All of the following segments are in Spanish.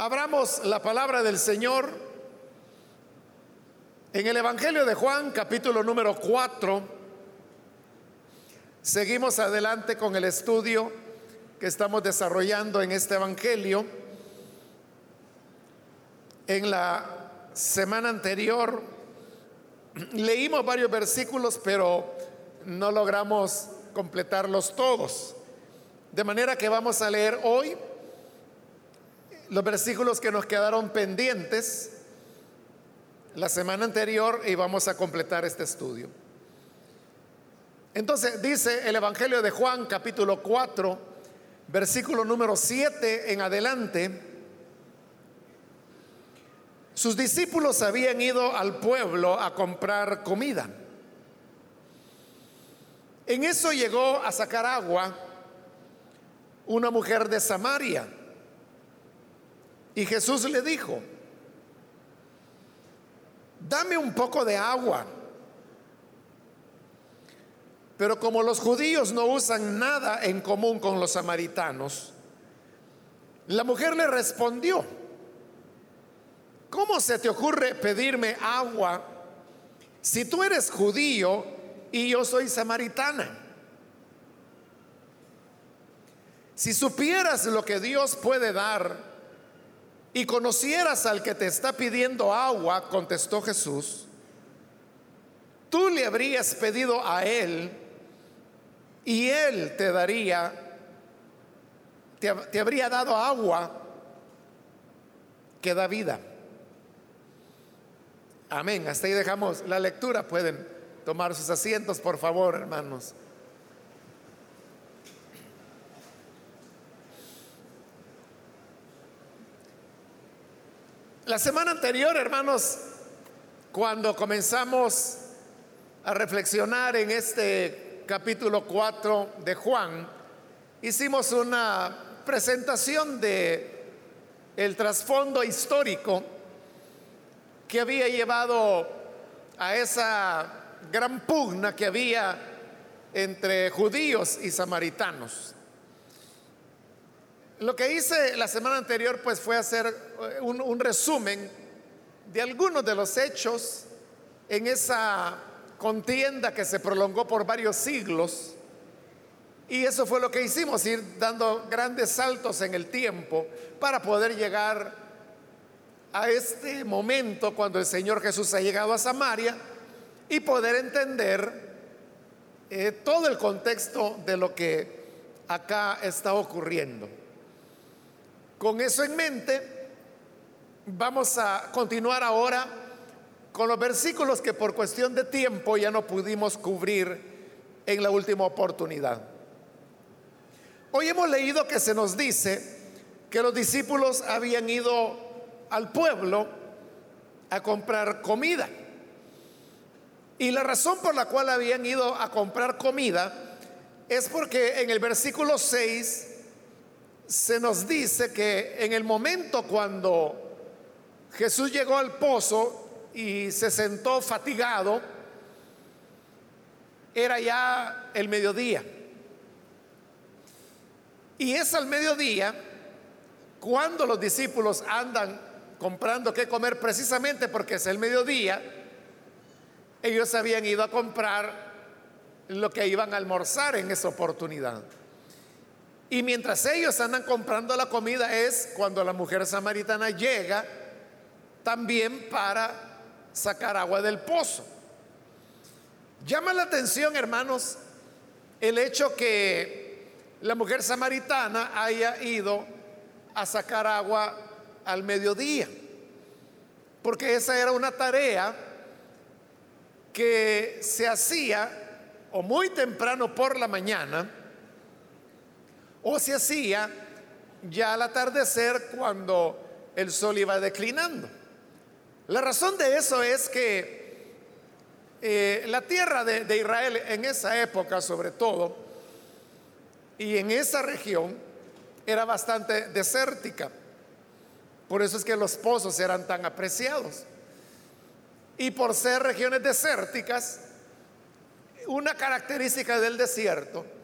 Abramos la palabra del Señor en el Evangelio de Juan, capítulo número 4. Seguimos adelante con el estudio que estamos desarrollando en este Evangelio. En la semana anterior leímos varios versículos, pero no logramos completarlos todos. De manera que vamos a leer hoy los versículos que nos quedaron pendientes la semana anterior y vamos a completar este estudio. Entonces dice el Evangelio de Juan capítulo 4, versículo número 7 en adelante, sus discípulos habían ido al pueblo a comprar comida. En eso llegó a sacar agua una mujer de Samaria y Jesús le dijo, dame un poco de agua. Pero como los judíos no usan nada en común con los samaritanos, la mujer le respondió, ¿cómo se te ocurre pedirme agua si tú eres judío y yo soy samaritana? Si supieras lo que Dios puede dar, y conocieras al que te está pidiendo agua, contestó Jesús, tú le habrías pedido a él y él te daría, te, habría dado agua que da vida. Amén. Hasta ahí dejamos la lectura. Pueden tomar sus asientos, por favor, hermanos. La semana anterior, hermanos, cuando comenzamos a reflexionar en este capítulo 4 de Juan, hicimos una presentación de el trasfondo histórico que había llevado a esa gran pugna que había entre judíos y samaritanos. Lo que hice la semana anterior pues fue hacer eh, un, resumen de algunos de los hechos en esa contienda que se prolongó por varios siglos. Y eso fue lo que hicimos, ir dando grandes saltos en el tiempo para poder llegar a este momento cuando el Señor Jesús ha llegado a Samaria y poder entender eh, todo el contexto de lo que acá está ocurriendo. Con eso en mente, vamos a continuar ahora con los versículos que por cuestión de tiempo ya no pudimos cubrir en la última oportunidad. Hoy hemos leído que se nos dice que los discípulos habían ido al pueblo a comprar comida. Y la razón por la cual habían ido a comprar comida es porque en el versículo 6 se nos dice que en el momento cuando Jesús llegó al pozo y se sentó fatigado, era ya el mediodía. Y es al mediodía cuando los discípulos andan comprando qué comer precisamente porque es el mediodía, ellos habían ido a comprar lo que iban a almorzar en esa oportunidad. Y mientras ellos andan comprando la comida es cuando la mujer samaritana llega también para sacar agua del pozo. Llama la atención, hermanos, el hecho que la mujer samaritana haya ido a sacar agua al mediodía, porque esa era una tarea que se hacía o muy temprano por la mañana, o se hacía ya al atardecer cuando el sol iba declinando. La razón de eso es que eh, la tierra de, de Israel en esa época sobre todo y en esa región era bastante desértica. Por eso es que los pozos eran tan apreciados. Y por ser regiones desérticas, una característica del desierto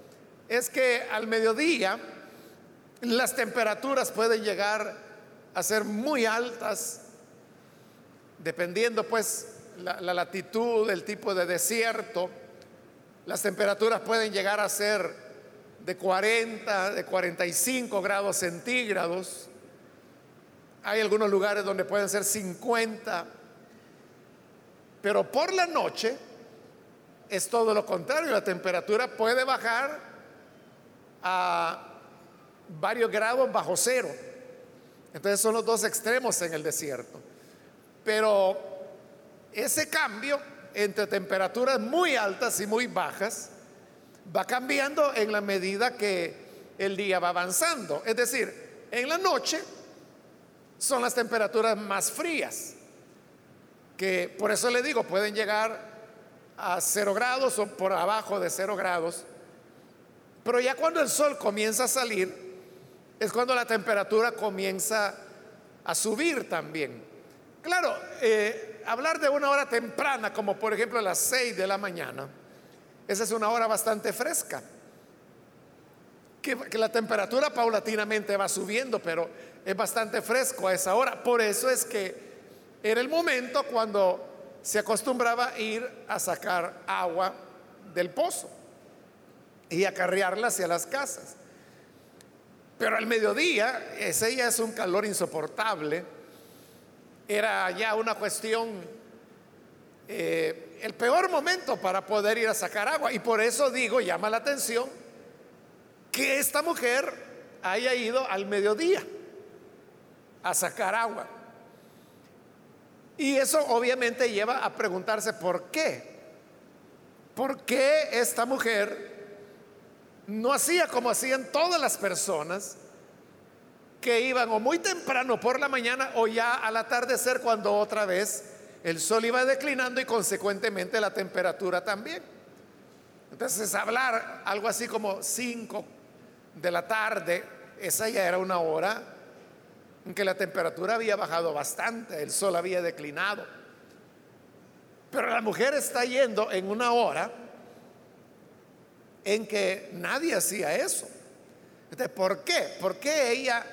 es que al mediodía las temperaturas pueden llegar a ser muy altas, dependiendo pues la, la latitud, el tipo de desierto. Las temperaturas pueden llegar a ser de 40, de 45 grados centígrados. Hay algunos lugares donde pueden ser 50. Pero por la noche es todo lo contrario. La temperatura puede bajar a varios grados bajo cero. Entonces son los dos extremos en el desierto. Pero ese cambio entre temperaturas muy altas y muy bajas va cambiando en la medida que el día va avanzando. Es decir, en la noche son las temperaturas más frías, que por eso le digo, pueden llegar a cero grados o por abajo de cero grados. Pero ya cuando el sol comienza a salir, es cuando la temperatura comienza a subir también. Claro, eh, hablar de una hora temprana, como por ejemplo las 6 de la mañana, esa es una hora bastante fresca. Que, que, la temperatura paulatinamente va subiendo, pero es bastante fresco a esa hora. Por eso es que era el momento cuando se acostumbraba a ir a sacar agua del pozo y acarrearla hacia las casas. Pero al mediodía, ese ya es un calor insoportable, era ya una cuestión, eh, el peor momento para poder ir a sacar agua. Y por eso digo, llama la atención que esta mujer haya ido al mediodía a sacar agua. Y eso obviamente lleva a preguntarse por qué. ¿Por qué esta mujer no hacía como hacían todas las personas que iban o muy temprano por la mañana o ya al atardecer cuando otra vez el sol iba declinando y consecuentemente la temperatura también. Entonces hablar algo así como 5 de la tarde, esa ya era una hora en que la temperatura había bajado bastante, el sol había declinado. Pero la mujer está yendo en una hora en que nadie hacía eso. ¿por qué? ¿Por qué ella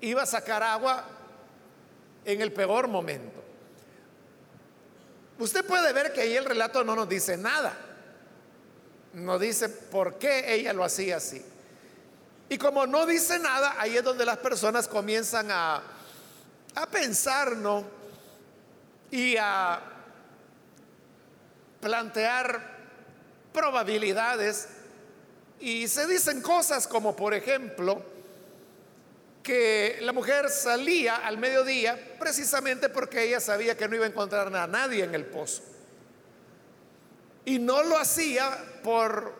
iba a sacar agua en el peor momento? Usted puede ver que ahí el relato no nos dice nada. No dice por qué ella lo hacía así. Y como no dice nada, ahí es donde las personas comienzan a, a pensar, ¿no? Y a plantear probabilidades y se dicen cosas como, por ejemplo, que la mujer salía al mediodía precisamente porque ella sabía que no iba a encontrar a nadie en el pozo. Y no lo hacía por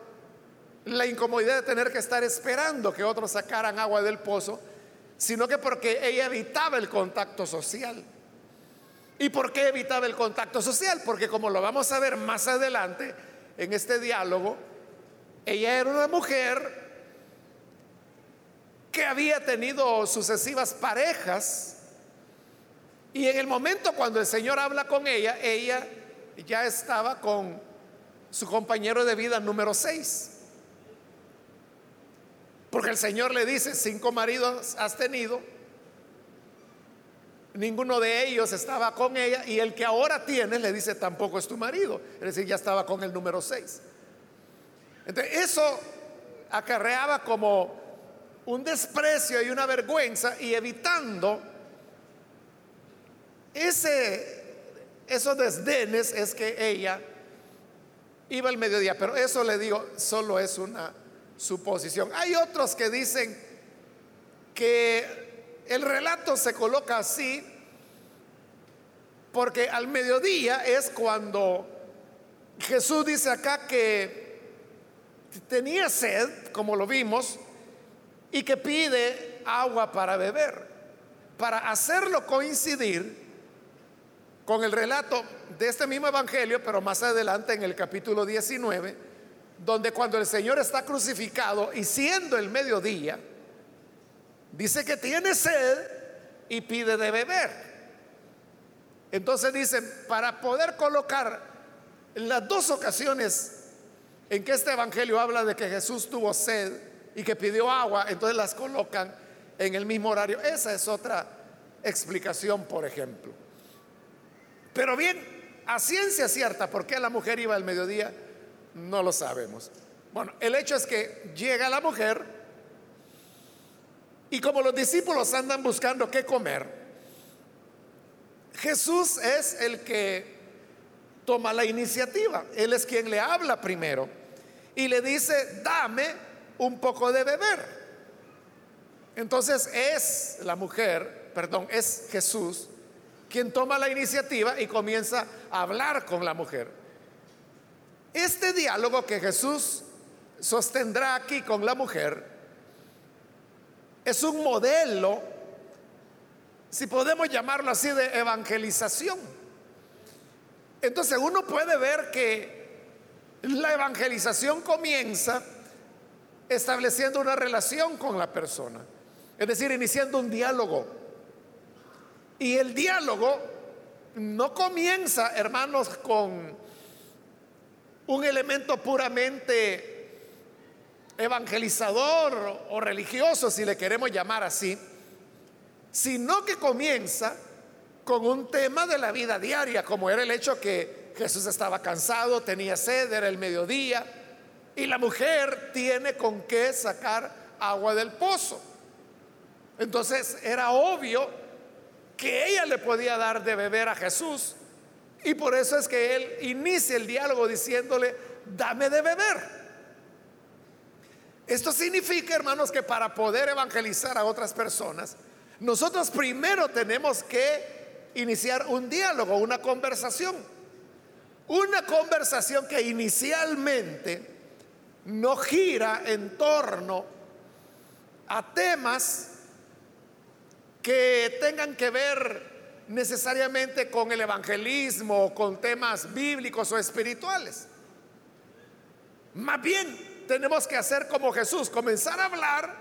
la incomodidad de tener que estar esperando que otros sacaran agua del pozo, sino que porque ella evitaba el contacto social. ¿Y por qué evitaba el contacto social? Porque como lo vamos a ver más adelante, en este diálogo, ella era una mujer que había tenido sucesivas parejas y en el momento cuando el Señor habla con ella, ella ya estaba con su compañero de vida número 6. Porque el Señor le dice, cinco maridos has tenido, ninguno de ellos estaba con ella y el que ahora tiene le dice tampoco es tu marido, es decir, ya estaba con el número 6. Entonces, eso acarreaba como un desprecio y una vergüenza y evitando ese, esos desdenes es que ella iba al mediodía, pero eso le digo, solo es una suposición. Hay otros que dicen que el relato se coloca así porque al mediodía es cuando Jesús dice acá que tenía sed, como lo vimos, y que pide agua para beber, para hacerlo coincidir con el relato de este mismo evangelio, pero más adelante en el capítulo 19, donde cuando el Señor está crucificado y siendo el mediodía, Dice que tiene sed y pide de beber. Entonces dice, para poder colocar las dos ocasiones en que este evangelio habla de que Jesús tuvo sed y que pidió agua, entonces las colocan en el mismo horario. Esa es otra explicación, por ejemplo. Pero bien, a ciencia cierta, ¿por qué la mujer iba al mediodía? No lo sabemos. Bueno, el hecho es que llega la mujer y como los discípulos andan buscando qué comer, Jesús es el que toma la iniciativa. Él es quien le habla primero y le dice, dame un poco de beber. Entonces es la mujer, perdón, es Jesús quien toma la iniciativa y comienza a hablar con la mujer. Este diálogo que Jesús sostendrá aquí con la mujer es un modelo, si podemos llamarlo así, de evangelización. Entonces uno puede ver que la evangelización comienza estableciendo una relación con la persona, es decir, iniciando un diálogo. Y el diálogo no comienza, hermanos, con un elemento puramente evangelizador o religioso, si le queremos llamar así, sino que comienza con un tema de la vida diaria, como era el hecho que Jesús estaba cansado, tenía sed, era el mediodía, y la mujer tiene con qué sacar agua del pozo. Entonces era obvio que ella le podía dar de beber a Jesús, y por eso es que él inicia el diálogo diciéndole, dame de beber. Esto significa, hermanos, que para poder evangelizar a otras personas, nosotros primero tenemos que iniciar un diálogo, una conversación. Una conversación que inicialmente no gira en torno a temas que tengan que ver necesariamente con el evangelismo o con temas bíblicos o espirituales. Más bien, tenemos que hacer como Jesús, comenzar a hablar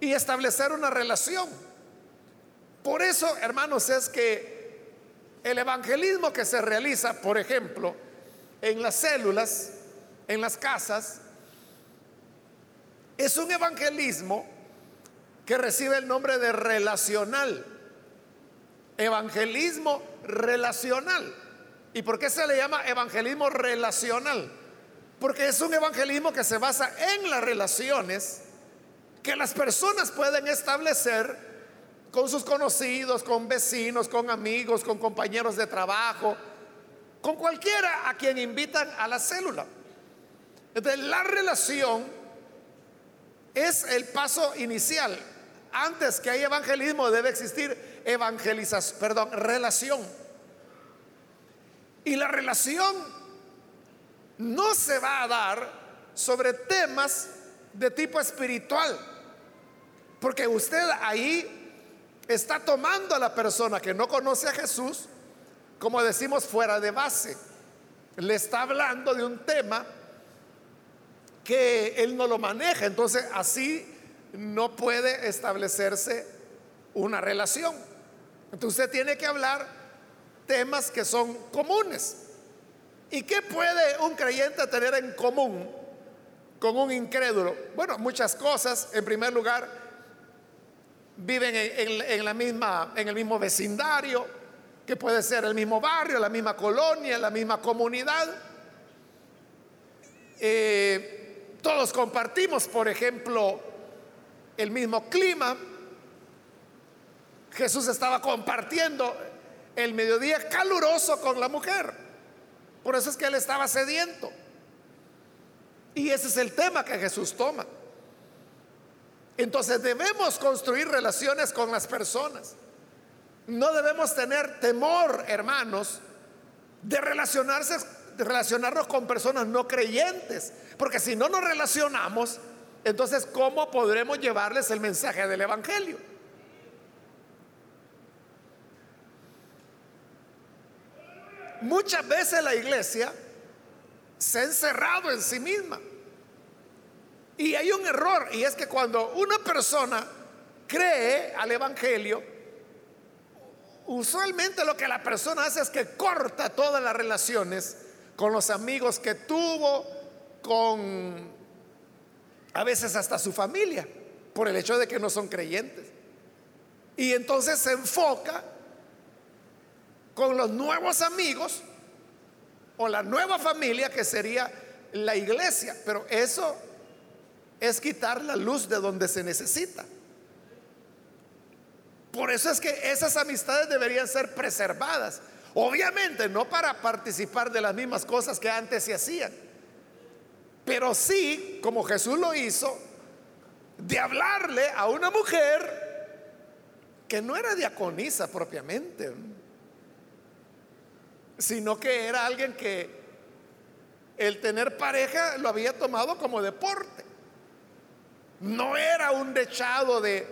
y establecer una relación. Por eso, hermanos, es que el evangelismo que se realiza, por ejemplo, en las células, en las casas, es un evangelismo que recibe el nombre de relacional. Evangelismo relacional. ¿Y por qué se le llama evangelismo relacional? Porque es un evangelismo que se basa en las relaciones que las personas pueden establecer con sus conocidos, con vecinos, con amigos, con compañeros de trabajo, con cualquiera a quien invitan a la célula. Entonces, la relación es el paso inicial. Antes que haya evangelismo debe existir evangelización, perdón, relación. Y la relación no se va a dar sobre temas de tipo espiritual. Porque usted ahí está tomando a la persona que no conoce a Jesús, como decimos, fuera de base. Le está hablando de un tema que él no lo maneja. Entonces así no puede establecerse una relación. Entonces usted tiene que hablar temas que son comunes. ¿Y qué puede un creyente tener en común con un incrédulo? Bueno, muchas cosas. En primer lugar, viven en, la misma, en el mismo vecindario, que puede ser el mismo barrio, la misma colonia, la misma comunidad. Eh, todos compartimos, por ejemplo, el mismo clima. Jesús estaba compartiendo el mediodía caluroso con la mujer. Por eso es que él estaba sediento. Y ese es el tema que Jesús toma. Entonces debemos construir relaciones con las personas. No debemos tener temor, hermanos, de relacionarse, de relacionarnos con personas no creyentes, porque si no nos relacionamos, entonces ¿cómo podremos llevarles el mensaje del evangelio? Muchas veces la iglesia se ha encerrado en sí misma. Y hay un error, y es que cuando una persona cree al Evangelio, usualmente lo que la persona hace es que corta todas las relaciones con los amigos que tuvo, con a veces hasta su familia. por el hecho de que no son creyentes. Y entonces se enfoca con los nuevos amigos o la nueva familia que sería la iglesia. Pero eso es quitar la luz de donde se necesita. Por eso es que esas amistades deberían ser preservadas. Obviamente no para participar de las mismas cosas que antes se hacían, pero sí, como Jesús lo hizo, de hablarle a una mujer que no era diaconisa propiamente, sino que era alguien que el tener pareja lo había tomado como deporte. No era un dechado de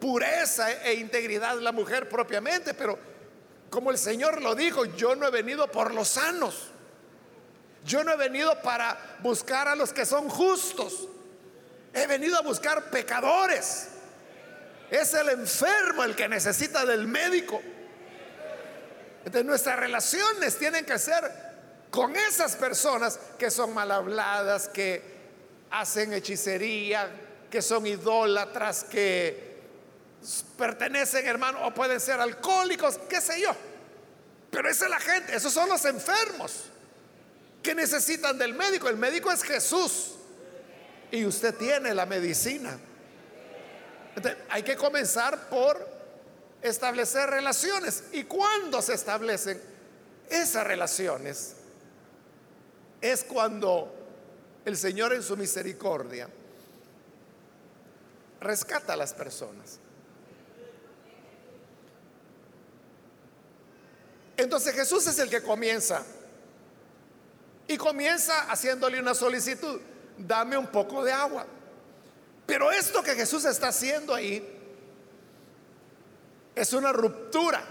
pureza e integridad la mujer propiamente, pero como el Señor lo dijo, yo no he venido por los sanos. Yo no he venido para buscar a los que son justos. He venido a buscar pecadores. Es el enfermo el que necesita del médico. Entonces nuestras relaciones tienen que ser con esas personas que son mal habladas, que hacen hechicería, que son idólatras, que pertenecen, hermano, o pueden ser alcohólicos, qué sé yo. Pero esa es la gente, esos son los enfermos que necesitan del médico. El médico es Jesús y usted tiene la medicina. hay que comenzar por establecer relaciones. ¿Y cuando se establecen esas relaciones? Es cuando el Señor en su misericordia rescata a las personas. Entonces Jesús es el que comienza y comienza haciéndole una solicitud, dame un poco de agua. Pero esto que Jesús está haciendo ahí es una ruptura.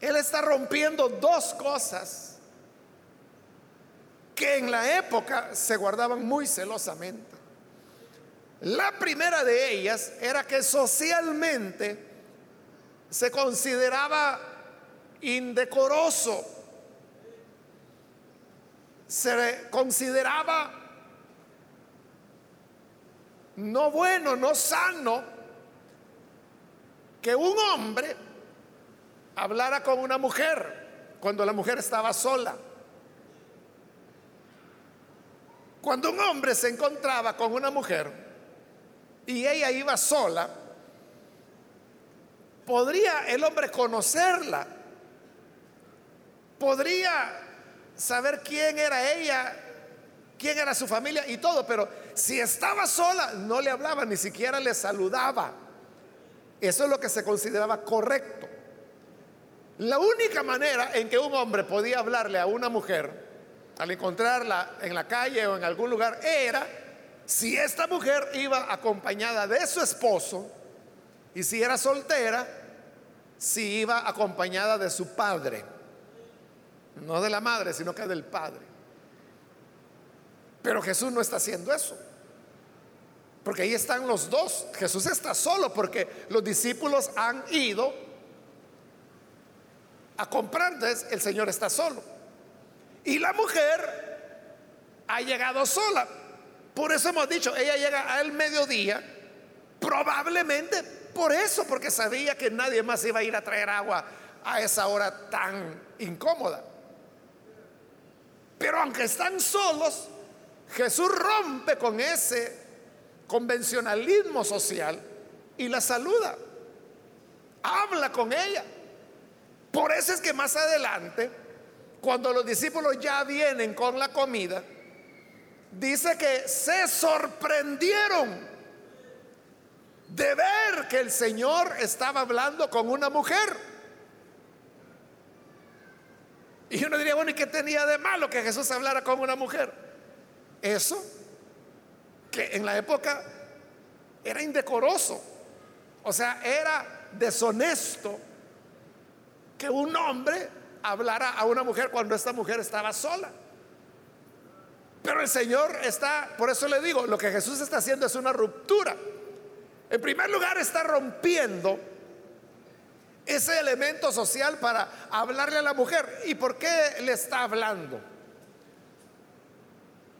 Él está rompiendo dos cosas que en la época se guardaban muy celosamente. La primera de ellas era que socialmente se consideraba indecoroso, se consideraba no bueno, no sano, que un hombre hablara con una mujer cuando la mujer estaba sola. Cuando un hombre se encontraba con una mujer y ella iba sola, podría el hombre conocerla podría saber quién era ella, quién era su familia y todo, pero si estaba sola, no le hablaba, ni siquiera le saludaba. Eso es lo que se consideraba correcto. La única manera en que un hombre podía hablarle a una mujer al encontrarla en la calle o en algún lugar era si esta mujer iba acompañada de su esposo y si era soltera, si iba acompañada de su padre. No de la madre, sino que del padre. Pero Jesús no está haciendo eso. Porque ahí están los dos. Jesús está solo porque los discípulos han ido a comprar. Entonces el Señor está solo. Y la mujer ha llegado sola. Por eso hemos dicho, ella llega al mediodía. Probablemente por eso, porque sabía que nadie más iba a ir a traer agua a esa hora tan incómoda. Pero aunque están solos, Jesús rompe con ese convencionalismo social y la saluda. Habla con ella. Por eso es que más adelante, cuando los discípulos ya vienen con la comida, dice que se sorprendieron de ver que el Señor estaba hablando con una mujer. Y uno diría, bueno, ¿y qué tenía de malo que Jesús hablara con una mujer? Eso, en la época era indecoroso, o sea, era deshonesto que un hombre hablara a una mujer cuando esta mujer estaba sola. Pero el Señor está, por eso le digo, lo que Jesús está haciendo es una ruptura. En primer lugar, está rompiendo ese elemento social para hablarle a la mujer. ¿Y por qué le está hablando?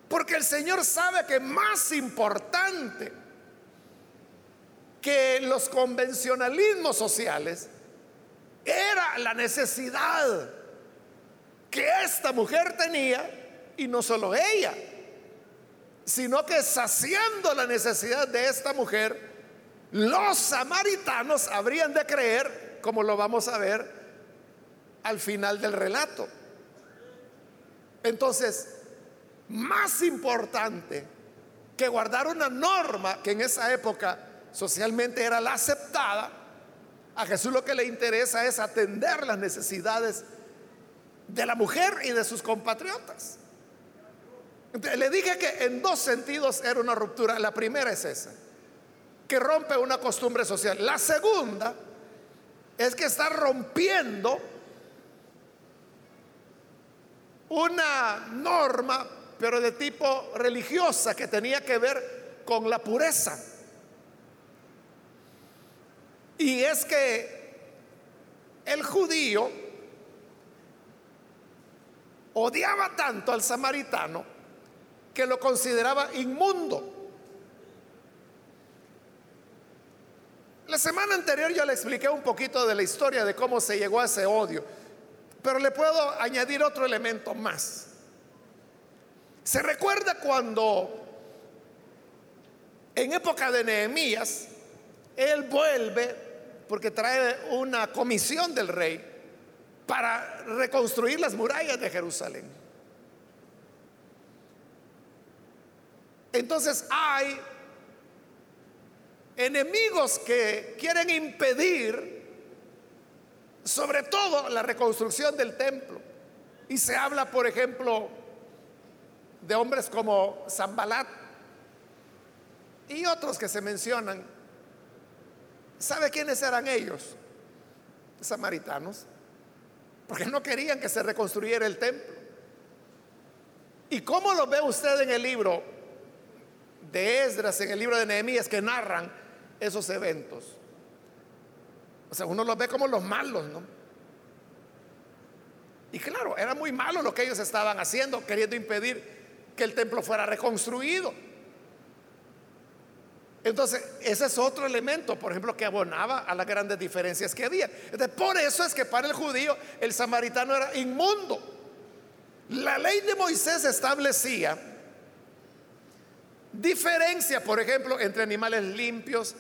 Porque el Señor sabe que más importante que los convencionalismos sociales era la necesidad que esta mujer tenía, y no solo ella, sino que saciando la necesidad de esta mujer, los samaritanos habrían de creer, como lo vamos a ver al final del relato. Entonces, más importante que guardar una norma que en esa época socialmente era la aceptada, a Jesús lo que le interesa es atender las necesidades de la mujer y de sus compatriotas. le dije que en dos sentidos era una ruptura. La primera es esa, que rompe una costumbre social. La segunda es que está rompiendo una norma, pero de tipo religiosa, que tenía que ver con la pureza. Y es que el judío odiaba tanto al samaritano que lo consideraba inmundo. La semana anterior yo le expliqué un poquito de la historia de cómo se llegó a ese odio, pero le puedo añadir otro elemento más. Se recuerda cuando en época de Nehemías, él vuelve porque trae una comisión del rey para reconstruir las murallas de Jerusalén. Entonces hay enemigos que quieren impedir sobre todo la reconstrucción del templo. Y se habla, por ejemplo, de hombres como Zambalat y otros que se mencionan ¿Sabe quiénes eran ellos? Samaritanos. Porque no querían que se reconstruyera el templo. ¿Y cómo lo ve usted en el libro de Esdras, en el libro de Nehemías, que narran esos eventos? O sea, uno los ve como los malos, ¿no? Y claro, era muy malo lo que ellos estaban haciendo, queriendo impedir que el templo fuera reconstruido. Entonces, ese es otro elemento, por ejemplo, que abonaba a las grandes diferencias que había. por eso es que para el judío el samaritano era inmundo. La ley de Moisés establecía diferencia, por ejemplo, entre animales limpios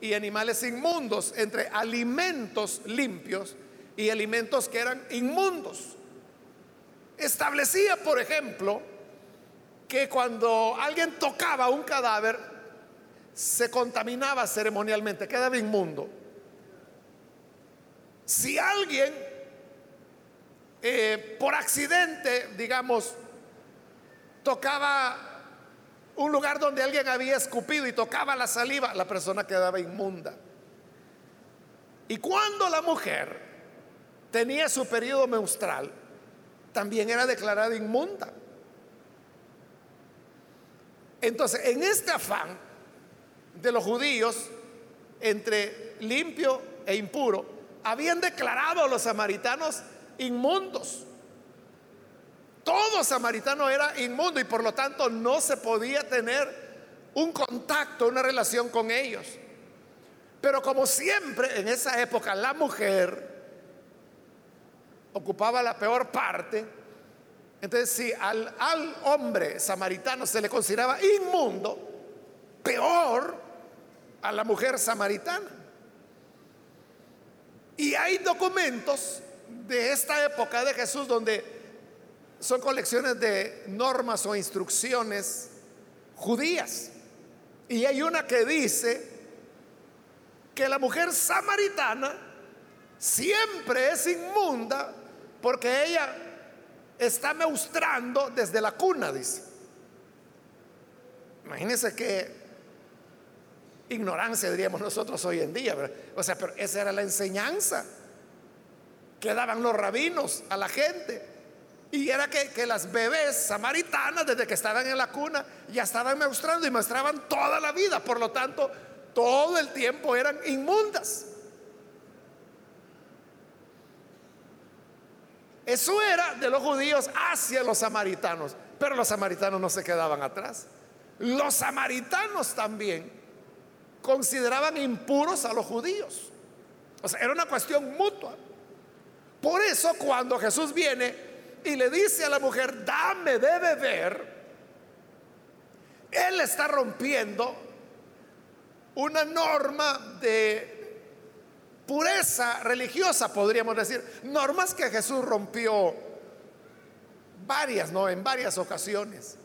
y animales inmundos, entre alimentos limpios y alimentos que eran inmundos. Establecía, por ejemplo, que cuando alguien tocaba un cadáver, se contaminaba ceremonialmente, quedaba inmundo. Si alguien eh, por accidente, digamos, tocaba un lugar donde alguien había escupido y tocaba la saliva, la persona quedaba inmunda. Y cuando la mujer tenía su periodo menstrual, también era declarada inmunda. Entonces, en este afán de los judíos entre limpio e impuro, habían declarado a los samaritanos inmundos. Todo samaritano era inmundo y por lo tanto no se podía tener un contacto, una relación con ellos. Pero como siempre en esa época la mujer ocupaba la peor parte, entonces si al, al hombre samaritano se le consideraba inmundo, peor a la mujer samaritana. Y hay documentos de esta época de Jesús donde son colecciones de normas o instrucciones judías. Y hay una que dice que la mujer samaritana siempre es inmunda porque ella está meustrando desde la cuna, dice. Imagínense que ignorancia, diríamos nosotros hoy en día. O sea, pero esa era la enseñanza que daban los rabinos a la gente. Y era que, que, las bebés samaritanas, desde que estaban en la cuna, ya estaban mostrando y mostraban toda la vida. Por lo tanto, todo el tiempo eran inmundas. Eso era de los judíos hacia los samaritanos. Pero los samaritanos no se quedaban atrás. Los samaritanos también consideraban impuros a los judíos. O sea, era una cuestión mutua. Por eso cuando Jesús viene y le dice a la mujer, dame de beber, él está rompiendo una norma de pureza religiosa, podríamos decir. Normas que Jesús rompió varias, ¿no? En varias ocasiones.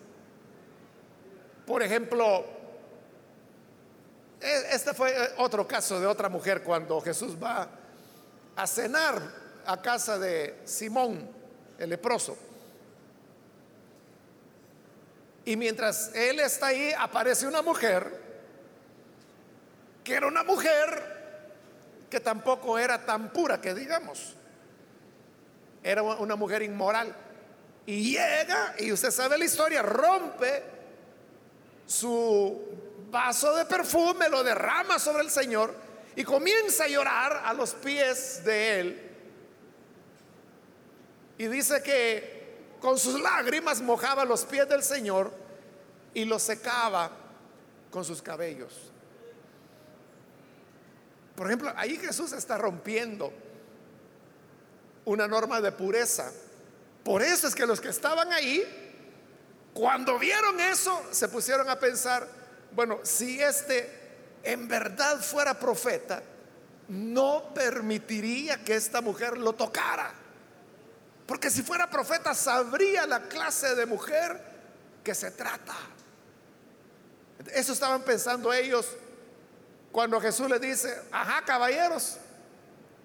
Por ejemplo, e, este fue otro caso de otra mujer cuando Jesús va a cenar a casa de Simón, el leproso. Y mientras él está ahí, aparece una mujer, que era una mujer que tampoco era tan pura que digamos. Era una mujer inmoral. Y llega, y usted sabe la historia, rompe su vaso de perfume, lo derrama sobre el Señor y comienza a llorar a los pies de él. Y dice que con sus lágrimas mojaba los pies del Señor y los secaba con sus cabellos. Por ejemplo, ahí Jesús está rompiendo una norma de pureza. Por eso es que los que estaban ahí, cuando vieron eso, se pusieron a pensar, bueno, si este en verdad fuera profeta, no permitiría que esta mujer lo tocara. Porque si fuera profeta sabría la clase de mujer que se trata. Eso estaban pensando ellos cuando Jesús les dice, ajá caballeros,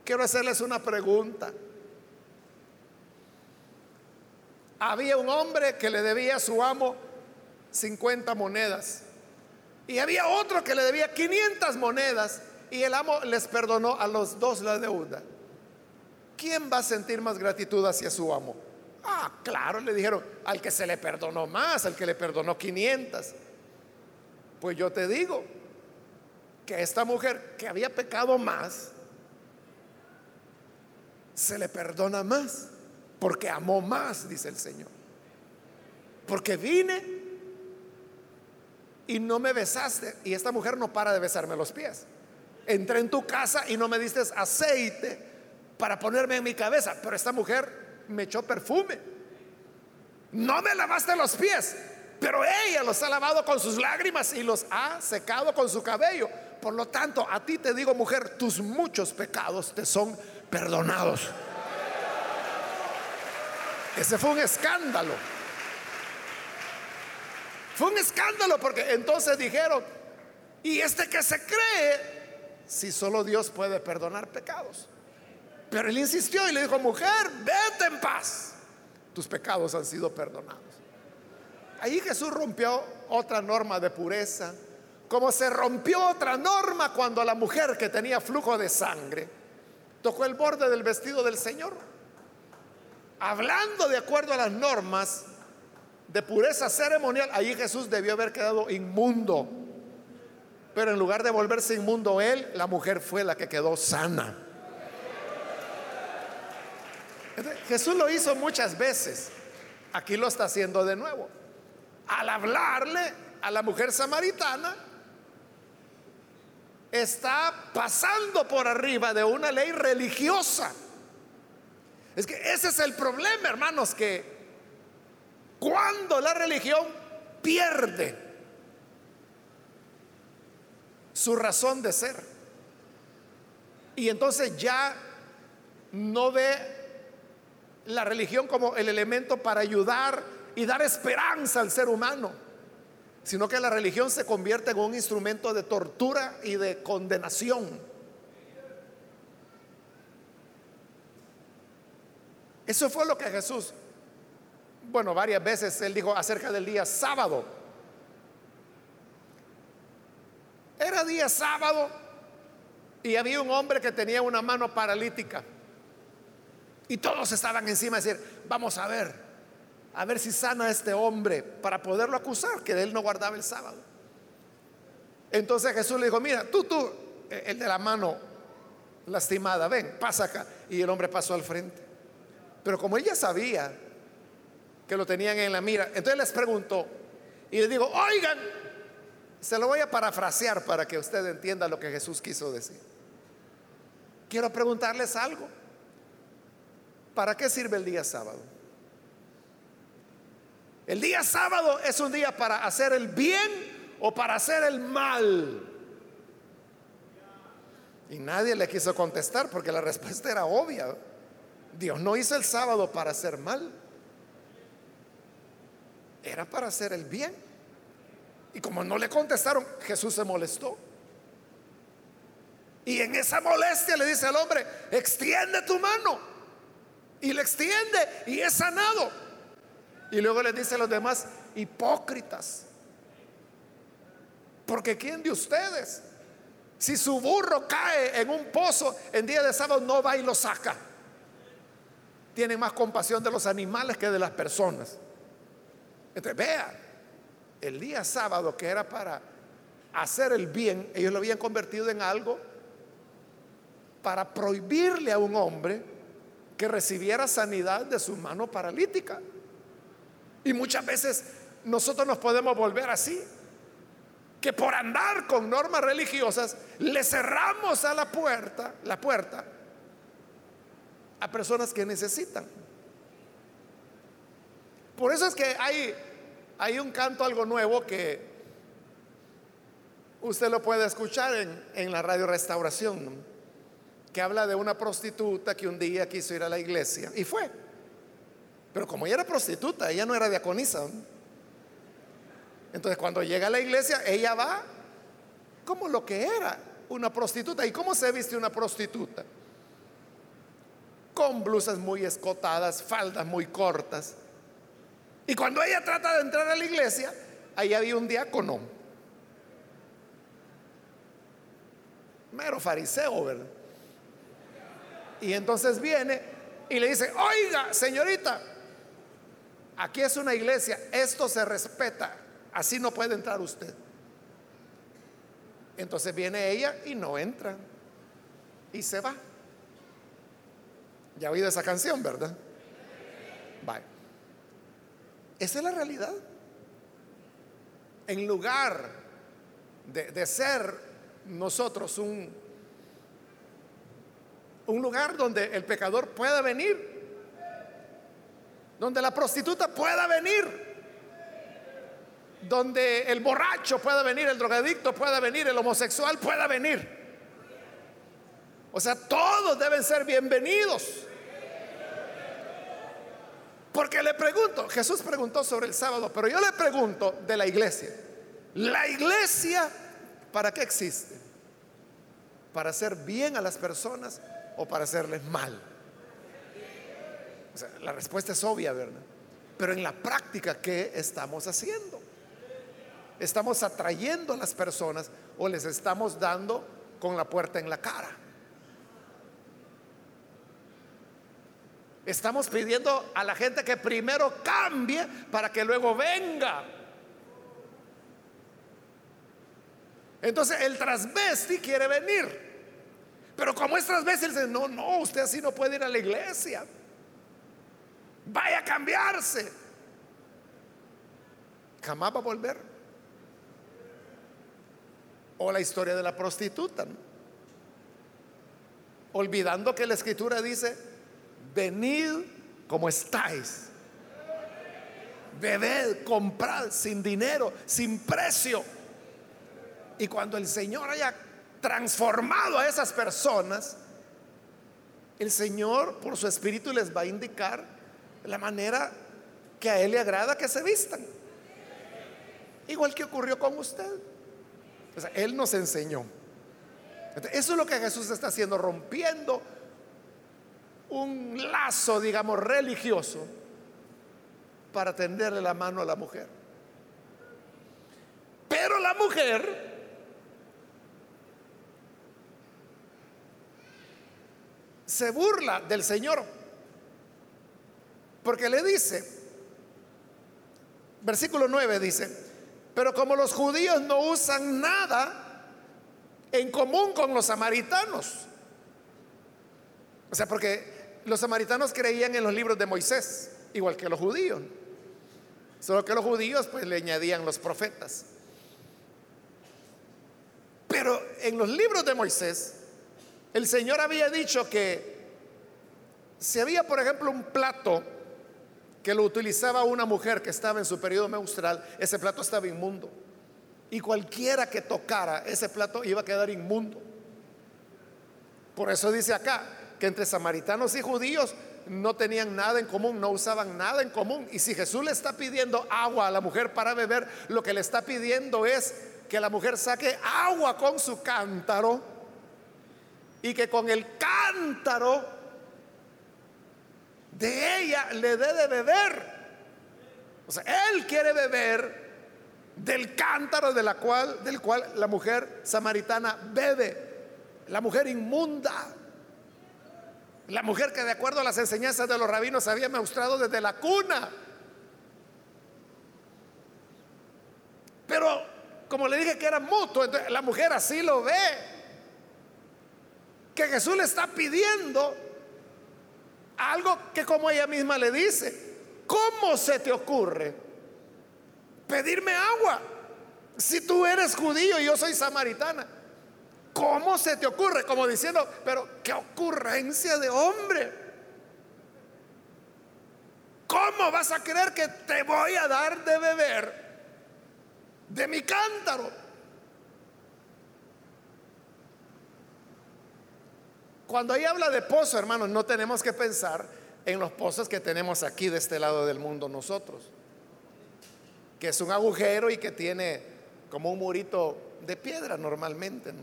quiero hacerles una pregunta. Había un hombre que le debía a su amo 50 monedas. Y había otro que le debía 500 monedas. Y el amo les perdonó a los dos la deuda. ¿quién va a sentir más gratitud hacia su amo? Ah, claro, le dijeron, al que se le perdonó más, al que le perdonó 500. Pues yo te digo que esta mujer que había pecado más, se le perdona más, porque amó más, dice el Señor. Porque vine y no me besaste, y esta mujer no para de besarme los pies. Entré en tu casa y no me diste aceite para ponerme en mi cabeza, pero esta mujer me echó perfume. No me lavaste los pies, pero ella los ha lavado con sus lágrimas y los ha secado con su cabello. Por lo tanto, a ti te digo, mujer, tus muchos pecados te son perdonados. Ese fue un escándalo. Fue un escándalo porque entonces dijeron, ¿y este que se cree si solo Dios puede perdonar pecados? Pero él insistió y le dijo, mujer, vete en paz. Tus pecados han sido perdonados. Ahí Jesús rompió otra norma de pureza, como se rompió otra norma cuando la mujer que tenía flujo de sangre tocó el borde del vestido del Señor. Hablando de acuerdo a las normas de pureza ceremonial, ahí Jesús debió haber quedado inmundo. Pero en lugar de volverse inmundo él, la mujer fue la que quedó sana. Jesús lo hizo muchas veces. Aquí lo está haciendo de nuevo. Al hablarle a la mujer samaritana, está pasando por arriba de una ley religiosa. Es que ese es el problema, hermanos, que cuando la religión pierde su razón de ser y entonces ya no ve la religión como el elemento para ayudar y dar esperanza al ser humano, sino que la religión se convierte en un instrumento de tortura y de condenación. Eso fue lo que Jesús, bueno, varias veces él dijo acerca del día sábado. Era día sábado y había un hombre que tenía una mano paralítica. Y todos estaban encima de decir, vamos a ver, a ver si sana a este hombre para poderlo acusar, que él no guardaba el sábado. Entonces Jesús le dijo, mira, tú, tú, eh, el de la mano lastimada, ven, pasa acá. Y el hombre pasó al frente. Pero como ella sabía que lo tenían en la mira, entonces les preguntó y le digo, oigan, Se lo voy a parafrasear para que usted entienda lo que Jesús quiso decir. Quiero preguntarles algo. ¿Para qué sirve el día sábado? El día sábado es un día para hacer el bien o para hacer el mal. Y nadie le quiso contestar porque la respuesta era obvia. Dios no hizo el sábado para hacer mal. Era para hacer el bien. Y como no le contestaron, Jesús se molestó. Y en esa molestia le dice al hombre, extiende tu mano. Y le extiende y es sanado. Y luego le dice a los demás, hipócritas. Porque ¿quién de ustedes? Si su burro cae en un pozo en día de sábado, no va y lo saca. Tiene más compasión de los animales que de las personas. Entonces, vea, el día sábado que era para hacer el bien, ellos lo habían convertido en algo para prohibirle a un hombre que recibiera sanidad de su mano paralítica. Y muchas veces nosotros nos podemos volver así, que por andar con normas religiosas le cerramos a la puerta, la puerta a personas que necesitan. Por eso es que hay, hay un canto algo nuevo que usted lo puede escuchar en, en la radio restauración, que habla de una prostituta que un día quiso ir a la iglesia y fue. Pero como ella era prostituta, ella no era diaconisa. Entonces cuando llega a la iglesia, ella va como lo que era una prostituta. ¿Y cómo se viste una prostituta? Con blusas muy escotadas, faldas muy cortas. Y cuando ella trata de entrar a la iglesia, ahí había un diácono. Mero fariseo, ¿verdad? Y entonces viene y le dice, oiga, señorita, aquí es una iglesia, esto se respeta, así no puede entrar usted. Entonces viene ella y no entra. Y se va. Ya ha oído esa canción, ¿verdad? Bye. Esa es la realidad. En lugar de, de ser nosotros un, un lugar donde el pecador pueda venir, donde la prostituta pueda venir, donde el borracho pueda venir, el drogadicto pueda venir, el homosexual pueda venir. O sea, todos deben ser bienvenidos. Porque le pregunto, Jesús preguntó sobre el sábado, pero yo le pregunto de la iglesia. ¿La iglesia para qué existe? ¿Para hacer bien a las personas o para hacerles mal? La respuesta es obvia, ¿verdad? Pero en la práctica, ¿qué estamos haciendo? ¿Estamos atrayendo a las personas o les estamos dando con la puerta en la cara? Estamos pidiendo a la gente que primero cambie para que luego venga. Entonces el transvesti quiere venir. Pero como es transvesti, dice, no, no, usted así no puede ir a la iglesia. Vaya a cambiarse. Jamás va a volver. O la historia de la prostituta. Olvidando que la escritura dice, venid como estáis. Bebed, comprad sin dinero, sin precio. Y cuando el Señor haya transformado a esas personas, el Señor por su espíritu les va a indicar la manera que a Él le agrada que se vistan. Igual que ocurrió con usted. él nos enseñó. Eso es lo que Jesús está haciendo, rompiendo un lazo, digamos, religioso para tenderle la mano a la mujer. Pero la mujer se burla del Señor porque le dice, versículo 9 dice, pero como los judíos no usan nada en común con los samaritanos, o sea, porque los samaritanos creían en los libros de Moisés, igual que los judíos, solo que los judíos pues le añadían los profetas. Pero en los libros de Moisés, el Señor había dicho que si había, por ejemplo, un plato que lo utilizaba una mujer que estaba en su periodo menstrual, ese plato estaba inmundo. Y cualquiera que tocara ese plato iba a quedar inmundo. Por eso dice acá que entre samaritanos y judíos no tenían nada en común, no usaban nada en común. Y si Jesús le está pidiendo agua a la mujer para beber, lo que le está pidiendo es que la mujer saque agua con su cántaro y que con el cántaro de ella le dé de beber. O sea, él quiere beber del cántaro de la cual, del cual la mujer samaritana bebe. La mujer inmunda. La mujer que de acuerdo a las enseñanzas de los rabinos había mostrado desde la cuna. Pero como le dije que era mutuo, la mujer así lo ve. Que Jesús le está pidiendo algo que como ella misma le dice, ¿cómo se te ocurre pedirme agua? Si tú eres judío y yo soy samaritana, ¿cómo se te ocurre? Como diciendo, pero qué ocurrencia de hombre. ¿Cómo vas a creer que te voy a dar de beber de mi cántaro. Cuando ahí habla de pozo, hermanos, no tenemos que pensar en los pozos que tenemos aquí de este lado del mundo nosotros, que es un agujero y que tiene como un murito de piedra normalmente,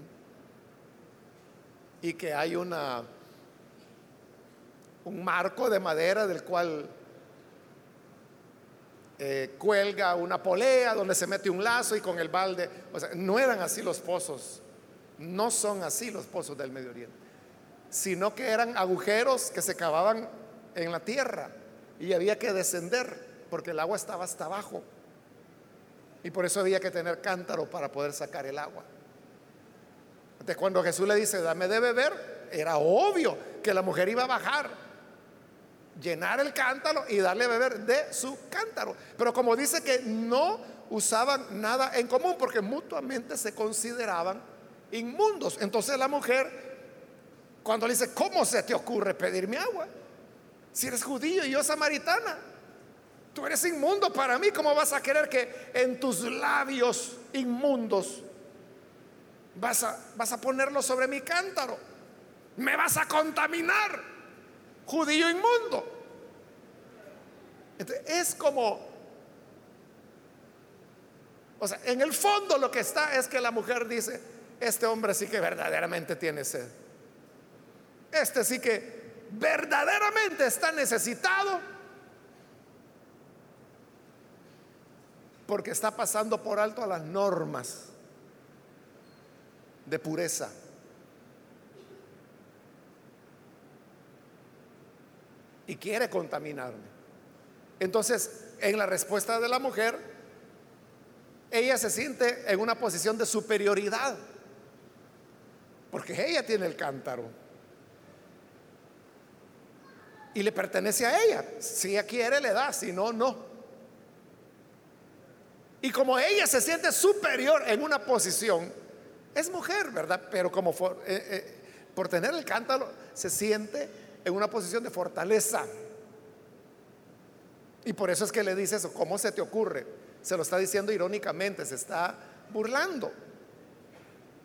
y que hay una un marco de madera del cual eh, cuelga una polea donde se mete un lazo y con el balde. O sea, no eran así los pozos, no son así los pozos del Medio Oriente, sino que eran agujeros que se cavaban en la tierra y había que descender porque el agua estaba hasta abajo. Y por eso había que tener cántaro para poder sacar el agua. Entonces, cuando Jesús le dice, dame de beber, era obvio que la mujer iba a bajar llenar el cántaro y darle a beber de su cántaro. Pero como dice que no usaban nada en común porque mutuamente se consideraban inmundos. Entonces la mujer, cuando le dice, ¿cómo se te ocurre pedirme agua? Si eres judío y yo samaritana, tú eres inmundo para mí, ¿cómo vas a querer que en tus labios inmundos vas a, vas a ponerlo sobre mi cántaro? Me vas a contaminar judío inmundo. es como, o sea, en el fondo lo que está es que la mujer dice, este hombre sí que verdaderamente tiene sed. Este sí que verdaderamente está necesitado porque está pasando por alto a las normas de pureza. y quiere contaminarme. Entonces, en la respuesta de la mujer, ella se siente en una posición de superioridad, porque ella tiene el cántaro y le pertenece a ella. Si ella quiere, le da, si no, no. Y como ella se siente superior en una posición, es mujer, ¿verdad? Pero como eh, eh, por tener el cántaro, se siente en una posición de fortaleza. Y por eso es que le dice eso, ¿cómo se te ocurre? Se lo está diciendo irónicamente, se está burlando.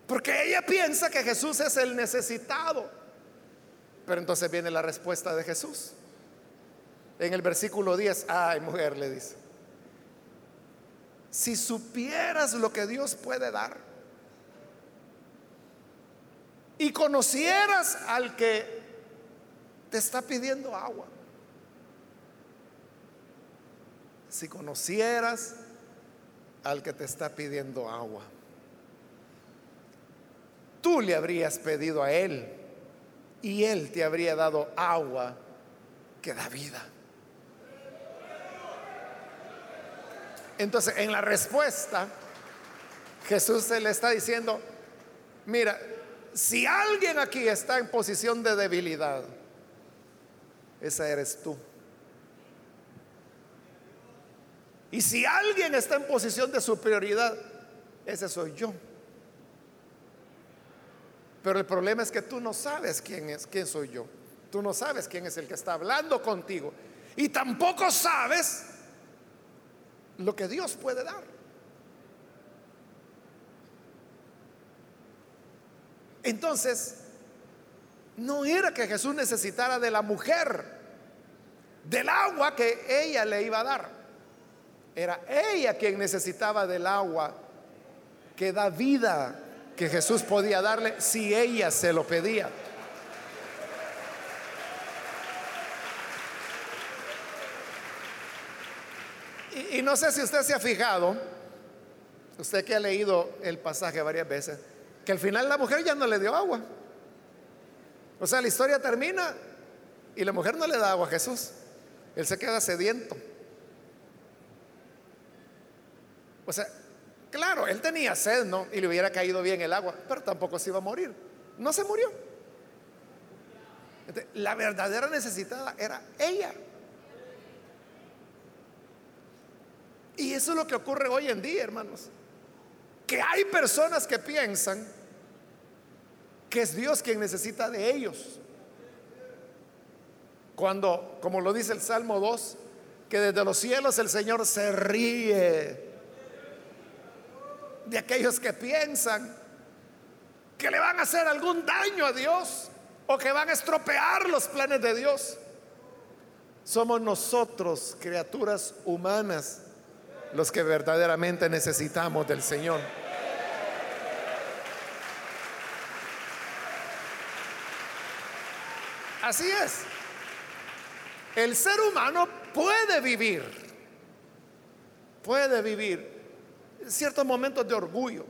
Porque ella piensa que Jesús es el necesitado. Pero entonces viene la respuesta de Jesús. En el versículo 10, ay mujer, le dice, si supieras lo que Dios puede dar y conocieras al que te está pidiendo agua. Si conocieras al que te está pidiendo agua, tú le habrías pedido a él y él te habría dado agua que da vida. Entonces, en la respuesta, Jesús se le está diciendo, mira, si alguien aquí está en posición de debilidad, esa eres tú. Y si alguien está en posición de superioridad, ese soy yo. Pero el problema es que tú no sabes quién es, quién soy yo. Tú no sabes quién es el que está hablando contigo. Y tampoco sabes lo que Dios puede dar. Entonces, no era que Jesús necesitara de la mujer, del agua que ella le iba a dar. Era ella quien necesitaba del agua que da vida, que Jesús podía darle si ella se lo pedía. Y, y, no sé si usted se ha fijado, usted que ha leído el pasaje varias veces, que al final la mujer ya no le dio agua. O sea, la historia termina y la mujer no le da agua a Jesús. Él se queda sediento. O sea, claro, él tenía sed, ¿no? Y le hubiera caído bien el agua, pero tampoco se iba a morir. No se murió. la verdadera necesitada era ella. Y eso es lo que ocurre hoy en día, hermanos. Que hay personas que piensan que es Dios quien necesita de ellos. Cuando, como lo dice el Salmo 2, que desde los cielos el Señor se ríe de aquellos que piensan que le van a hacer algún daño a Dios o que van a estropear los planes de Dios. Somos nosotros, criaturas humanas, los que verdaderamente necesitamos del Señor. Así es. El ser humano puede vivir, puede vivir ciertos momentos de orgullo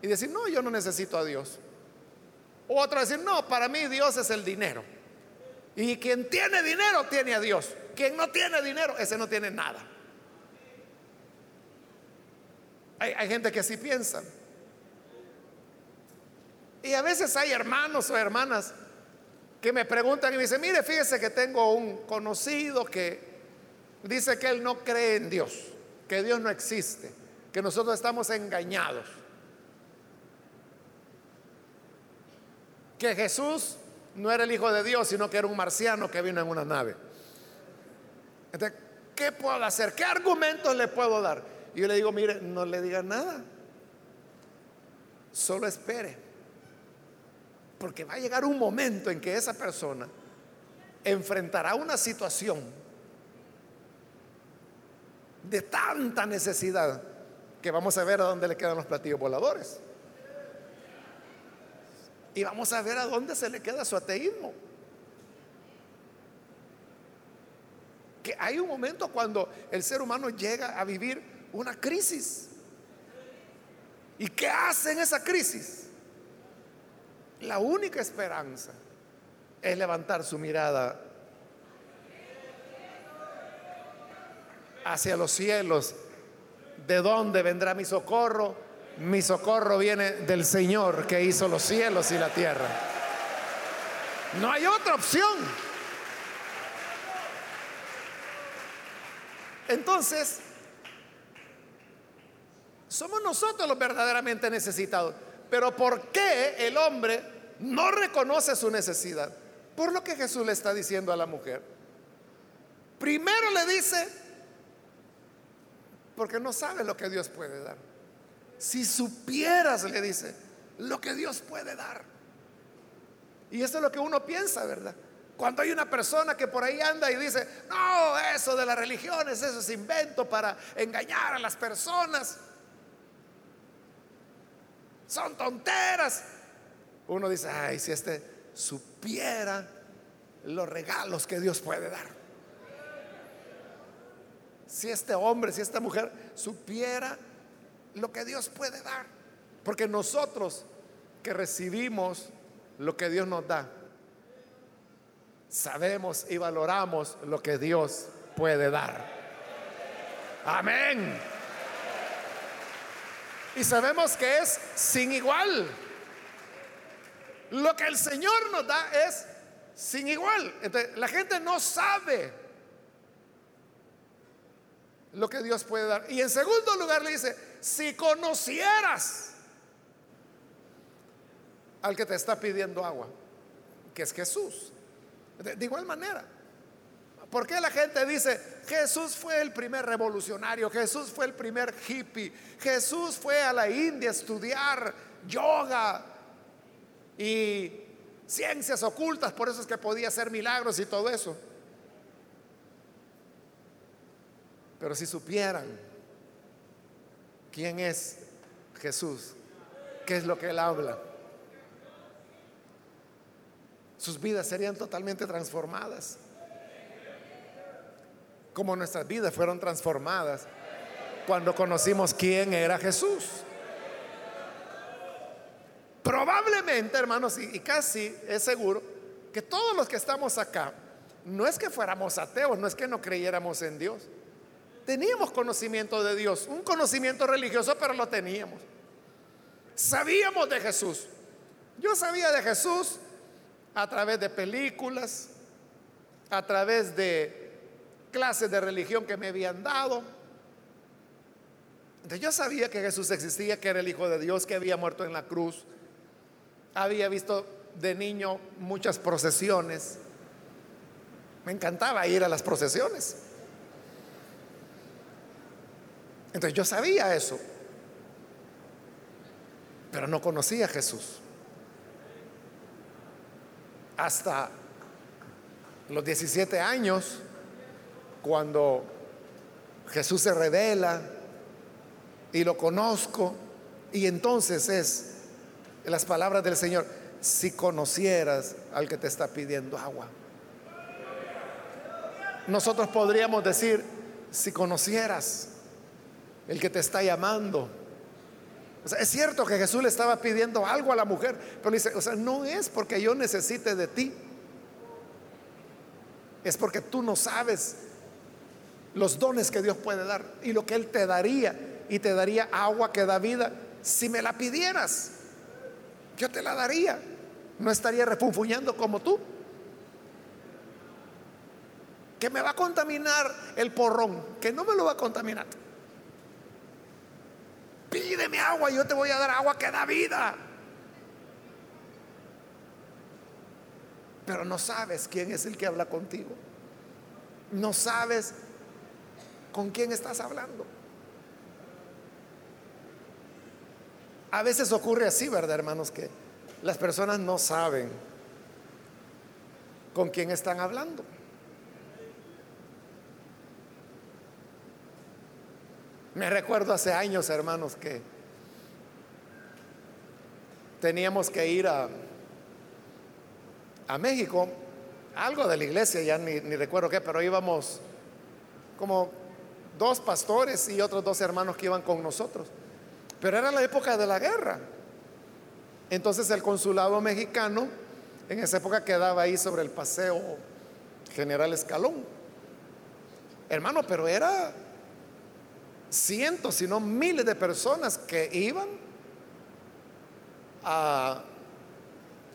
y decir, no, yo no necesito a Dios. O otro decir, no, para mí Dios es el dinero. Y quien tiene dinero tiene a Dios. Quien no tiene dinero, ese no tiene nada. Hay, gente que así piensa. Y a veces hay hermanos o hermanas que me preguntan y me dicen, mire, fíjese que tengo un conocido que dice que él no cree en Dios, que Dios no existe, que nosotros estamos engañados, que Jesús no era el Hijo de Dios, sino que era un marciano que vino en una nave. Entonces, ¿qué puedo hacer? ¿Qué argumentos le puedo dar? Y yo le digo, mire, no le diga nada. Solo espere. Porque va a llegar un momento en que esa persona enfrentará una situación de tanta necesidad que vamos a ver a dónde le quedan los platillos voladores. Y vamos a ver a dónde se le queda su ateísmo. Que hay un momento cuando el ser humano llega a vivir una crisis. ¿Y qué hace en esa crisis? La única esperanza es levantar su mirada hacia los cielos. ¿De dónde vendrá mi socorro? Mi socorro viene del Señor que hizo los cielos y la tierra. No hay otra opción. Entonces, somos nosotros los verdaderamente necesitados. Pero ¿por qué el hombre no reconoce su necesidad? Por lo que Jesús le está diciendo a la mujer. Primero le dice, porque no sabe lo que Dios puede dar. Si supieras, le dice, lo que Dios puede dar. Y eso es lo que uno piensa, ¿verdad? Cuando hay una persona que por ahí anda y dice, no, eso de las religiones, eso es invento para engañar a las personas son tonteras. Uno dice, ay, si este supiera los regalos que Dios puede dar. Si este hombre, si esta mujer supiera lo que Dios puede dar. Porque nosotros que recibimos lo que Dios nos da, sabemos y valoramos lo que Dios puede dar. Amén. Y sabemos que es sin igual. Lo que el Señor nos da es sin igual. Entonces, la gente no sabe lo que Dios puede dar. Y en segundo lugar le dice, si conocieras al que te está pidiendo agua, que es Jesús. De, igual manera, ¿por qué la gente dice, Jesús fue el primer revolucionario, Jesús fue el primer hippie, Jesús fue a la India a estudiar yoga y ciencias ocultas, por eso es que podía hacer milagros y todo eso? Pero si supieran quién es Jesús, qué es lo que Él habla, sus vidas serían totalmente transformadas. Como nuestras vidas fueron transformadas cuando conocimos quién era Jesús. Probablemente, hermanos, y, casi es seguro que todos los que estamos acá, no es que fuéramos ateos, no es que no creyéramos en Dios. Teníamos conocimiento de Dios, un conocimiento religioso, pero lo teníamos. Sabíamos de Jesús. Yo sabía de Jesús a través de películas, a través de clases de religión que me habían dado. Entonces yo sabía que Jesús existía, que era el Hijo de Dios, que había muerto en la cruz. Había visto de niño muchas procesiones. Me encantaba ir a las procesiones. Entonces yo sabía eso, pero no conocía a Jesús hasta los 17 años, cuando Jesús se revela y lo conozco, y entonces es las palabras del Señor, si conocieras al que te está pidiendo agua. Nosotros podríamos decir, si conocieras el que te está llamando, es cierto que Jesús le estaba pidiendo algo a la mujer, pero dice, o sea, no es porque yo necesite de ti. Es porque tú no sabes los dones que Dios puede dar y lo que Él te daría. Y te daría agua que da vida. Si me la pidieras, yo te la daría. No estaría refunfuñando como tú. Que me va a contaminar el porrón, que no me lo va a contaminar pídeme agua yo te voy a dar agua que da vida. Pero no sabes quién es el que habla contigo. No sabes con quién estás hablando. A veces ocurre así, ¿verdad, hermanos? Que las personas no saben con quién están hablando. Me recuerdo hace años, hermanos, que teníamos que ir a, a México, algo de la iglesia, ya ni, ni recuerdo qué, pero íbamos como dos pastores y otros dos hermanos que iban con nosotros. Pero era la época de la guerra. Entonces el consulado mexicano en esa época quedaba ahí sobre el paseo General Escalón. Hermano, pero era cientos, sino miles de personas que iban a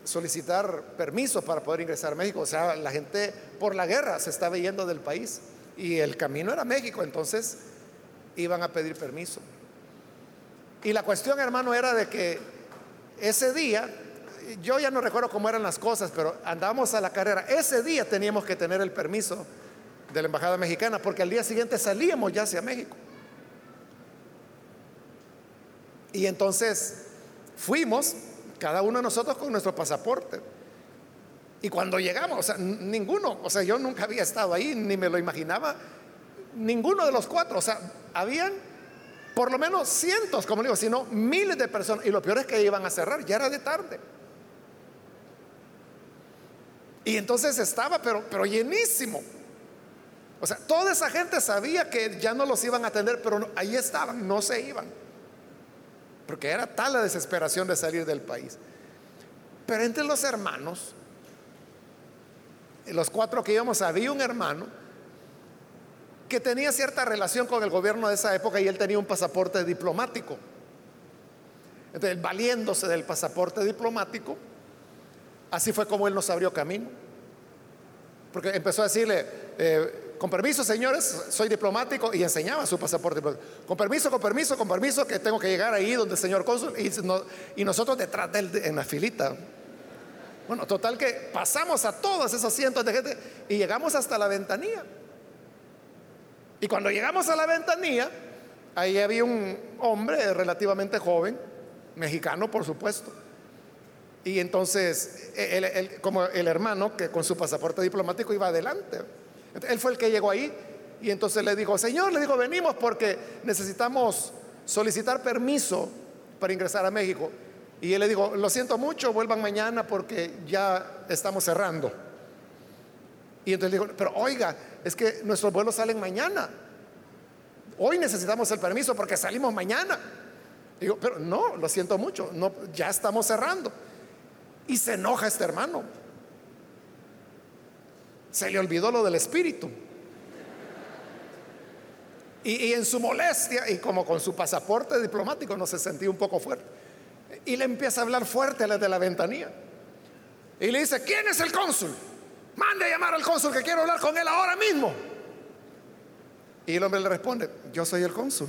solicitar permiso para poder ingresar a México. O sea, la gente por la guerra se estaba yendo del país y el camino era México, entonces iban a pedir permiso. Y la cuestión, hermano, era de que ese día, yo ya no recuerdo cómo eran las cosas, pero andábamos a la carrera. Ese día teníamos que tener el permiso de la Embajada Mexicana, porque al día siguiente salíamos ya hacia México. Y entonces fuimos, cada uno de nosotros con nuestro pasaporte. Y cuando llegamos, o sea, ninguno, o sea, yo nunca había estado ahí, ni me lo imaginaba, ninguno de los cuatro, o sea, habían por lo menos cientos, como digo, sino miles de personas. Y lo peor es que iban a cerrar, ya era de tarde. Y entonces estaba, pero, pero llenísimo. O sea, toda esa gente sabía que ya no los iban a atender, pero ahí estaban, no se iban porque era tal la desesperación de salir del país. Pero entre los hermanos, los cuatro que íbamos, había un hermano que tenía cierta relación con el gobierno de esa época y él tenía un pasaporte diplomático. Entonces, valiéndose del pasaporte diplomático, así fue como él nos abrió camino. Porque empezó a decirle, eh, con permiso, señores, soy diplomático y enseñaba su pasaporte. Con permiso, con permiso, con permiso, que tengo que llegar ahí donde el señor cónsul y, nosotros detrás de él en la filita. Bueno, total que pasamos a todos esos cientos de gente y llegamos hasta la ventanilla. Y cuando llegamos a la ventanilla, ahí había un hombre relativamente joven, mexicano por supuesto. Y entonces, como el hermano que con su pasaporte diplomático iba adelante. Él fue el que llegó ahí y entonces le dijo, Señor, le dijo, venimos porque necesitamos solicitar permiso para ingresar a México. Y él le dijo, lo siento mucho, vuelvan mañana porque ya estamos cerrando. Y entonces le dijo, pero oiga, es que nuestros vuelos salen mañana. Hoy necesitamos el permiso porque salimos mañana. Digo, pero no, lo siento mucho, no, ya estamos cerrando. Y se enoja este hermano. Se le olvidó lo del espíritu. Y, en su molestia, y como con su pasaporte diplomático, no se sentía un poco fuerte. Y le empieza a hablar fuerte a la de la ventanilla. Y le dice, ¿quién es el cónsul? Mande a llamar al cónsul que quiero hablar con él ahora mismo. Y el hombre le responde, yo soy el cónsul.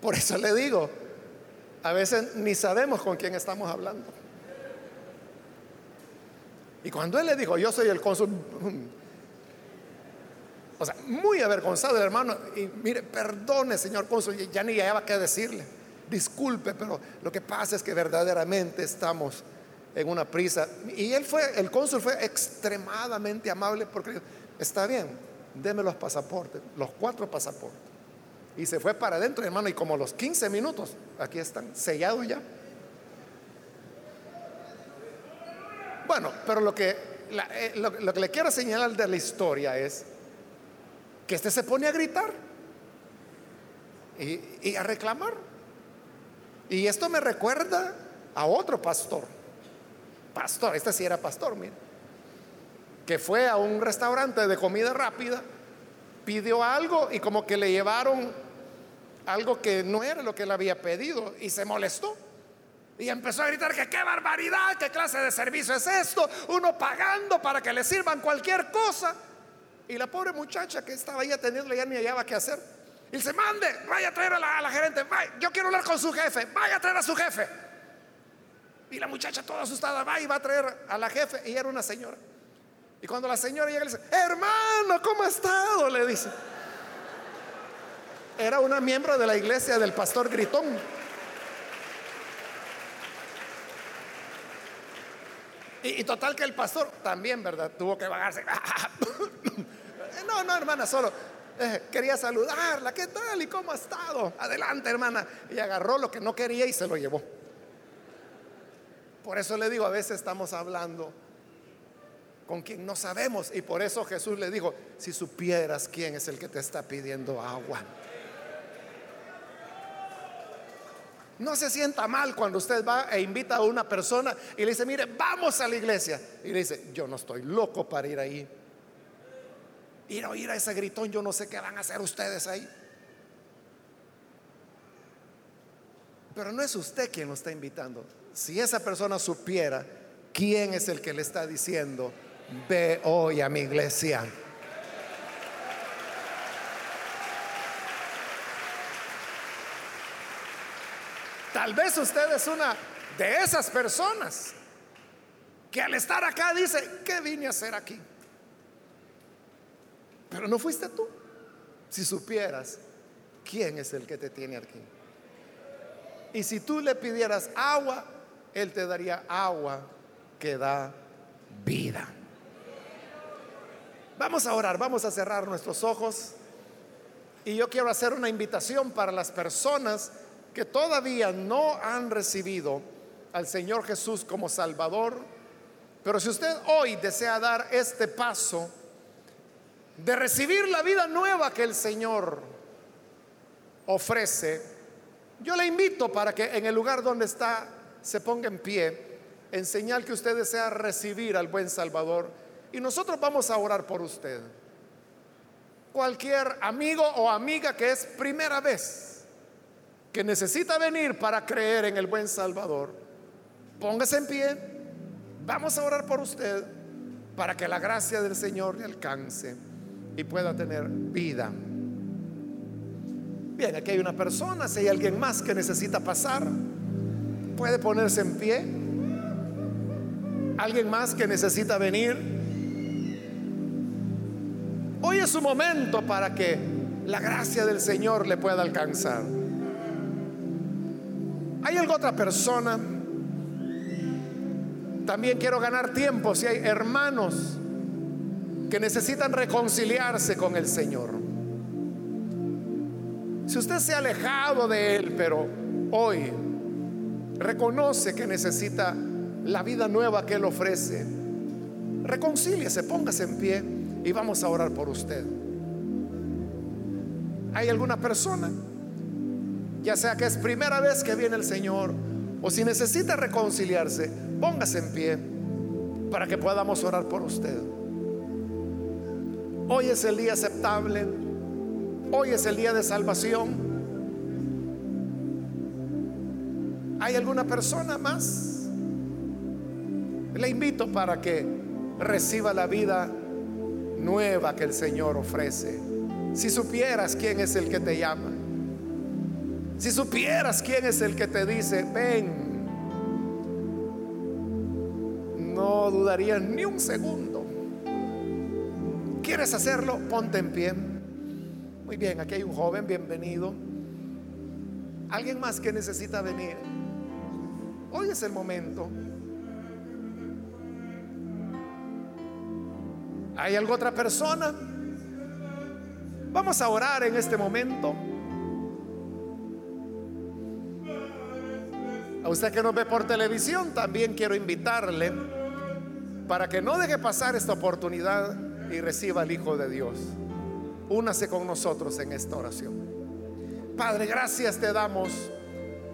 Por eso le digo, a veces ni sabemos con quién estamos hablando. Y cuando él le dijo, yo soy el cónsul, o sea, muy avergonzado hermano, y mire, perdone, señor cónsul, ya ni hallaba qué decirle, disculpe, pero lo que pasa es que verdaderamente estamos en una prisa. Y él fue, el cónsul fue extremadamente amable porque está bien, deme los pasaportes, los cuatro pasaportes. Y se fue para adentro, hermano, y como los 15 minutos, aquí están sellados ya. Bueno, pero lo que, eh, lo, que le quiero señalar de la historia es que este se pone a gritar y, a reclamar. Y esto me recuerda a otro pastor. Pastor, este sí era pastor, mire. Que fue a un restaurante de comida rápida, pidió algo y como que le llevaron algo que no era lo que él había pedido y se molestó. Y empezó a gritar que qué barbaridad, qué clase de servicio es esto, uno pagando para que le sirvan cualquier cosa. Y la pobre muchacha que estaba ahí atendiendo ya ni hallaba qué hacer. Y se mande, vaya a traer a la, gerente, yo quiero hablar con su jefe, vaya a traer a su jefe. Y la muchacha toda asustada va y va a traer a la jefe, y era una señora. Y cuando la señora llega, le dice, hermano, ¿cómo ha estado? Le dice. Era una miembro de la iglesia del pastor Gritón. Y, total que el pastor también, ¿verdad? Tuvo que bajarse. no, no, hermana, solo eh, quería saludarla. ¿Qué tal? ¿Y cómo ha estado? Adelante, hermana. Y agarró lo que no quería y se lo llevó. Por eso le digo, a veces estamos hablando con quien no sabemos. Y por eso Jesús le dijo, si supieras quién es el que te está pidiendo agua. No se sienta mal cuando usted va e invita a una persona y le dice, mire, vamos a la iglesia. Y le dice, yo no estoy loco para ir ahí. Ir a oír a ese gritón, yo no sé qué van a hacer ustedes ahí. Pero no es usted quien lo está invitando. Si esa persona supiera quién es el que le está diciendo, ve hoy a mi iglesia. Tal vez usted es una de esas personas que al estar acá dice, ¿qué vine a hacer aquí? Pero no fuiste tú. Si supieras quién es el que te tiene aquí. Y si tú le pidieras agua, Él te daría agua que da vida. Vamos a orar, vamos a cerrar nuestros ojos. Y yo quiero hacer una invitación para las personas que todavía no han recibido al Señor Jesús como Salvador, pero si usted hoy desea dar este paso de recibir la vida nueva que el Señor ofrece, yo le invito para que en el lugar donde está se ponga en pie en señal que usted desea recibir al buen Salvador y nosotros vamos a orar por usted. Cualquier amigo o amiga que es primera vez que necesita venir para creer en el buen Salvador, póngase en pie, vamos a orar por usted para que la gracia del Señor le alcance y pueda tener vida. Bien, aquí hay una persona, si hay alguien más que necesita pasar, puede ponerse en pie. Alguien más que necesita venir. Hoy es su momento para que la gracia del Señor le pueda alcanzar. ¿Hay alguna otra persona? También quiero ganar tiempo si hay hermanos que necesitan reconciliarse con el Señor. Si usted se ha alejado de Él, pero hoy reconoce que necesita la vida nueva que Él ofrece, reconcíliese, póngase en pie y vamos a orar por usted. ¿Hay alguna persona? Ya sea que es primera vez que viene el Señor o si necesita reconciliarse, póngase en pie para que podamos orar por usted. Hoy es el día aceptable. Hoy es el día de salvación. ¿Hay alguna persona más? Le invito para que reciba la vida nueva que el Señor ofrece. Si supieras quién es el que te llama. Si supieras quién es el que te dice, ven. No dudarías ni un segundo. ¿Quieres hacerlo? Ponte en pie. Muy bien, aquí hay un joven, bienvenido. ¿Alguien más que necesita venir? Hoy es el momento. ¿Hay alguna otra persona? Vamos a orar en este momento. Usted que nos ve por televisión, también quiero invitarle para que no deje pasar esta oportunidad y reciba al Hijo de Dios. Únase con nosotros en esta oración. Padre, gracias te damos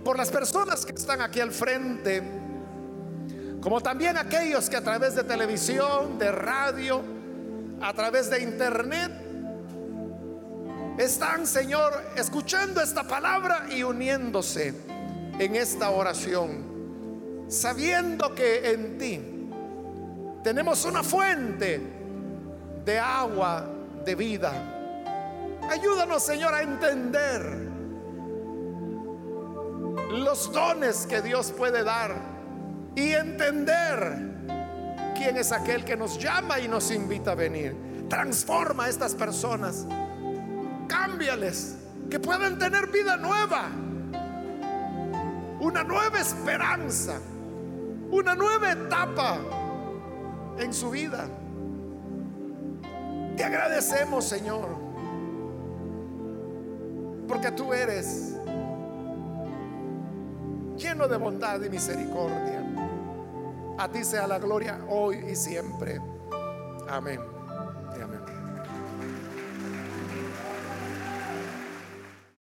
por las personas que están aquí al frente, como también aquellos que a través de televisión, de radio, a través de internet, están, Señor, escuchando esta palabra y uniéndose en esta oración, sabiendo que en ti tenemos una fuente de agua de vida. Ayúdanos, Señor, a entender los dones que Dios puede dar y entender quién es aquel que nos llama y nos invita a venir. Transforma a estas personas, cámbiales, que puedan tener vida nueva, una nueva esperanza, una nueva etapa en su vida. Te agradecemos, Señor, porque tú eres lleno de bondad y misericordia. A ti sea la gloria hoy y siempre. Amén.